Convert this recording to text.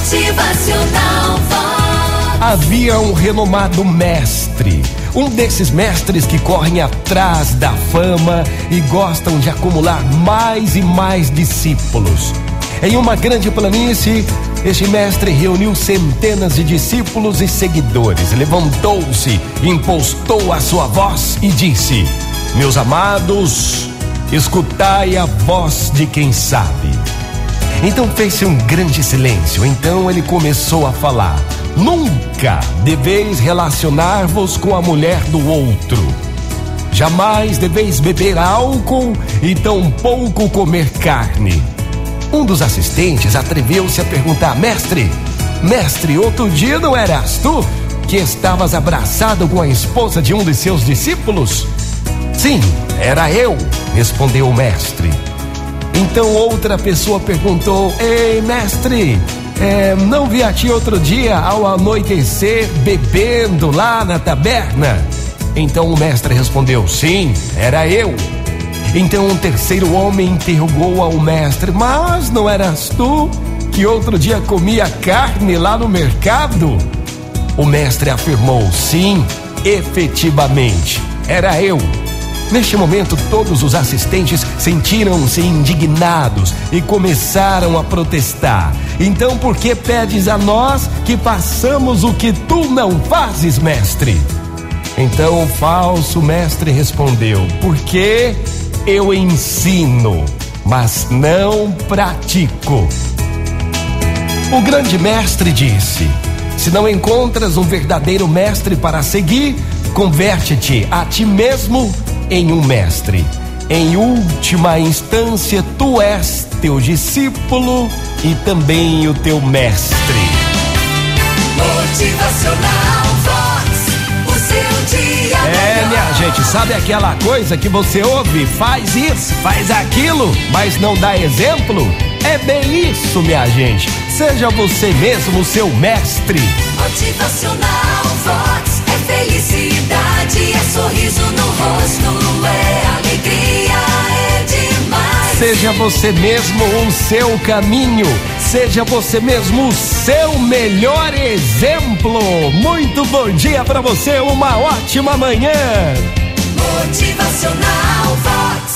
Motivacional Vox. Havia um renomado mestre, um desses mestres que correm atrás da fama e gostam de acumular mais e mais discípulos. Em uma grande planície, este mestre reuniu centenas de discípulos e seguidores. Levantou-se, impostou a sua voz e disse: Meus amados, escutai a voz de quem sabe. Então fez-se um grande silêncio. Então ele começou a falar: Nunca deveis relacionar-vos com a mulher do outro. Jamais deveis beber álcool e tampouco comer carne. Um dos assistentes atreveu-se a perguntar: Mestre, mestre, outro dia não eras tu que estavas abraçado com a esposa de um de seus discípulos? Sim, era eu, respondeu o mestre. Então outra pessoa perguntou: Ei, mestre, é, não vi a ti outro dia ao anoitecer bebendo lá na taberna? Então o mestre respondeu: Sim, era eu. Então um terceiro homem interrogou ao mestre: Mas não eras tu que outro dia comia carne lá no mercado? O mestre afirmou: Sim, efetivamente, era eu. Neste momento, todos os assistentes sentiram-se indignados e começaram a protestar. Então, por que pedes a nós que façamos o que tu não fazes, mestre? Então o falso mestre respondeu: Porque eu ensino, mas não pratico. O grande mestre disse: Se não encontras um verdadeiro mestre para seguir, converte-te a ti mesmo em um mestre. Em última instância, tu és teu discípulo e também o teu mestre. Motivacional Vox. O seu dia É, minha gente, sabe aquela coisa que você ouve, faz isso, faz aquilo, mas não dá exemplo? É bem isso, minha gente. Seja você mesmo o seu mestre. Motivacional Vox. Seja você mesmo o seu caminho. Seja você mesmo o seu melhor exemplo. Muito bom dia pra você, uma ótima manhã. Motivacional Vox.